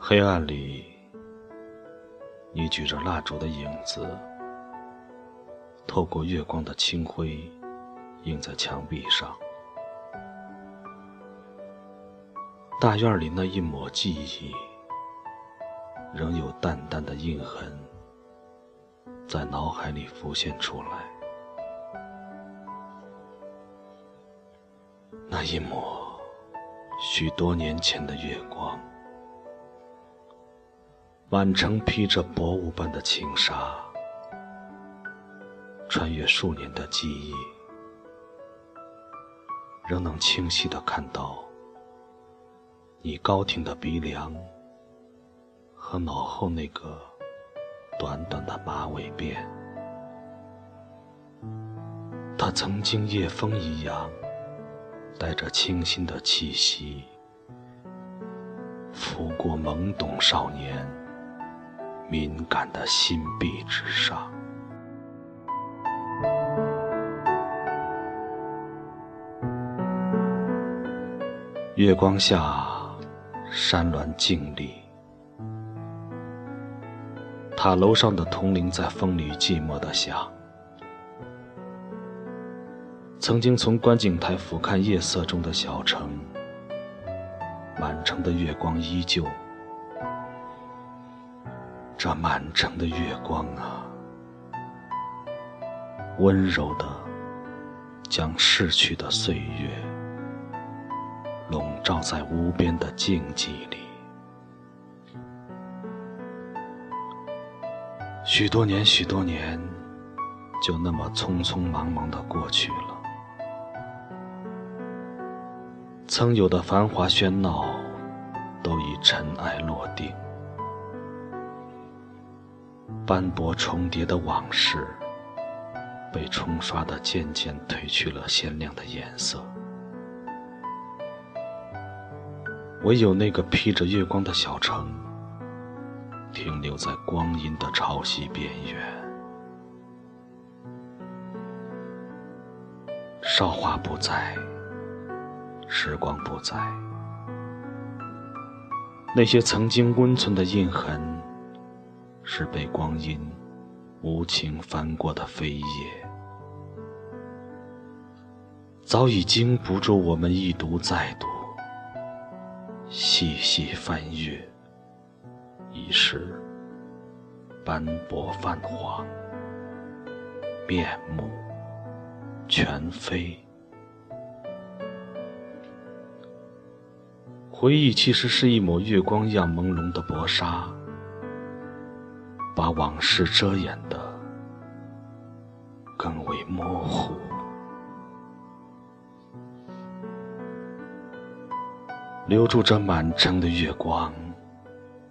黑暗里，你举着蜡烛的影子，透过月光的清辉，映在墙壁上。大院里那一抹记忆，仍有淡淡的印痕，在脑海里浮现出来。那一抹许多年前的月光。满城披着薄雾般的轻纱，穿越数年的记忆，仍能清晰的看到你高挺的鼻梁和脑后那个短短的马尾辫。它曾经夜风一样，带着清新的气息，拂过懵懂少年。敏感的心壁之上，月光下，山峦静立，塔楼上的铜铃在风里寂寞的响。曾经从观景台俯瞰夜色中的小城，满城的月光依旧。这满城的月光啊，温柔的将逝去的岁月笼罩在无边的静寂里。许多年，许多年，就那么匆匆忙忙的过去了。曾有的繁华喧闹，都已尘埃落定。斑驳重叠的往事，被冲刷的渐渐褪去了鲜亮的颜色。唯有那个披着月光的小城，停留在光阴的潮汐边缘。韶华不在，时光不在，那些曾经温存的印痕。是被光阴无情翻过的飞页，早已经不住我们一读再读，细细翻阅，已是斑驳泛黄，面目全非。回忆其实是一抹月光一样朦胧的薄纱。把往事遮掩的更为模糊，留住这满城的月光，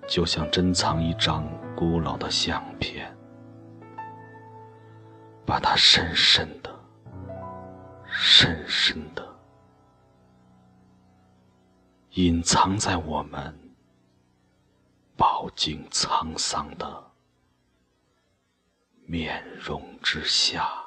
就像珍藏一张古老的相片，把它深深的、深深的隐藏在我们饱经沧桑的。面容之下。